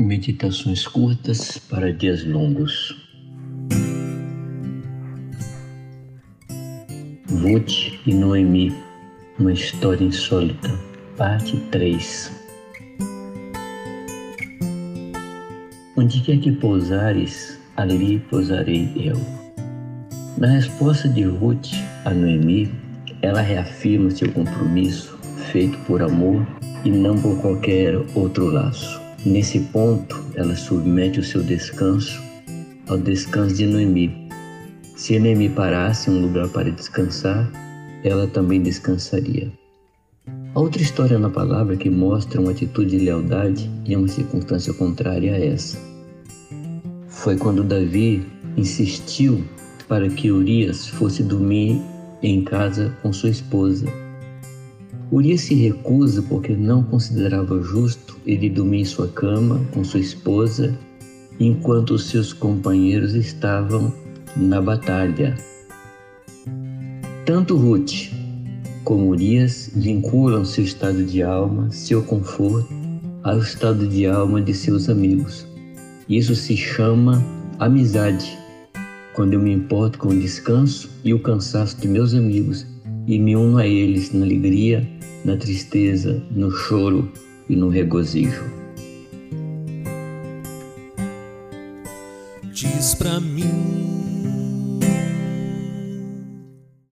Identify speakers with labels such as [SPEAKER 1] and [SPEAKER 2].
[SPEAKER 1] Meditações curtas para dias longos. Ruth e Noemi, uma história insólita, parte 3. Onde quer que pousares, ali pousarei eu. Na resposta de Ruth a Noemi, ela reafirma seu compromisso feito por amor e não por qualquer outro laço. Nesse ponto, ela submete o seu descanso ao descanso de Noemi. Se Noemi parasse um lugar para descansar, ela também descansaria. Outra história na palavra que mostra uma atitude de lealdade em uma circunstância contrária a essa. Foi quando Davi insistiu para que Urias fosse dormir em casa com sua esposa Urias se recusa porque não considerava justo ele dormir em sua cama com sua esposa enquanto seus companheiros estavam na batalha. Tanto Ruth como Urias vinculam seu estado de alma, seu conforto, ao estado de alma de seus amigos. Isso se chama amizade. Quando eu me importo com o descanso e o cansaço de meus amigos e me uno a eles na alegria na tristeza, no choro e no regozijo.
[SPEAKER 2] Diz pra mim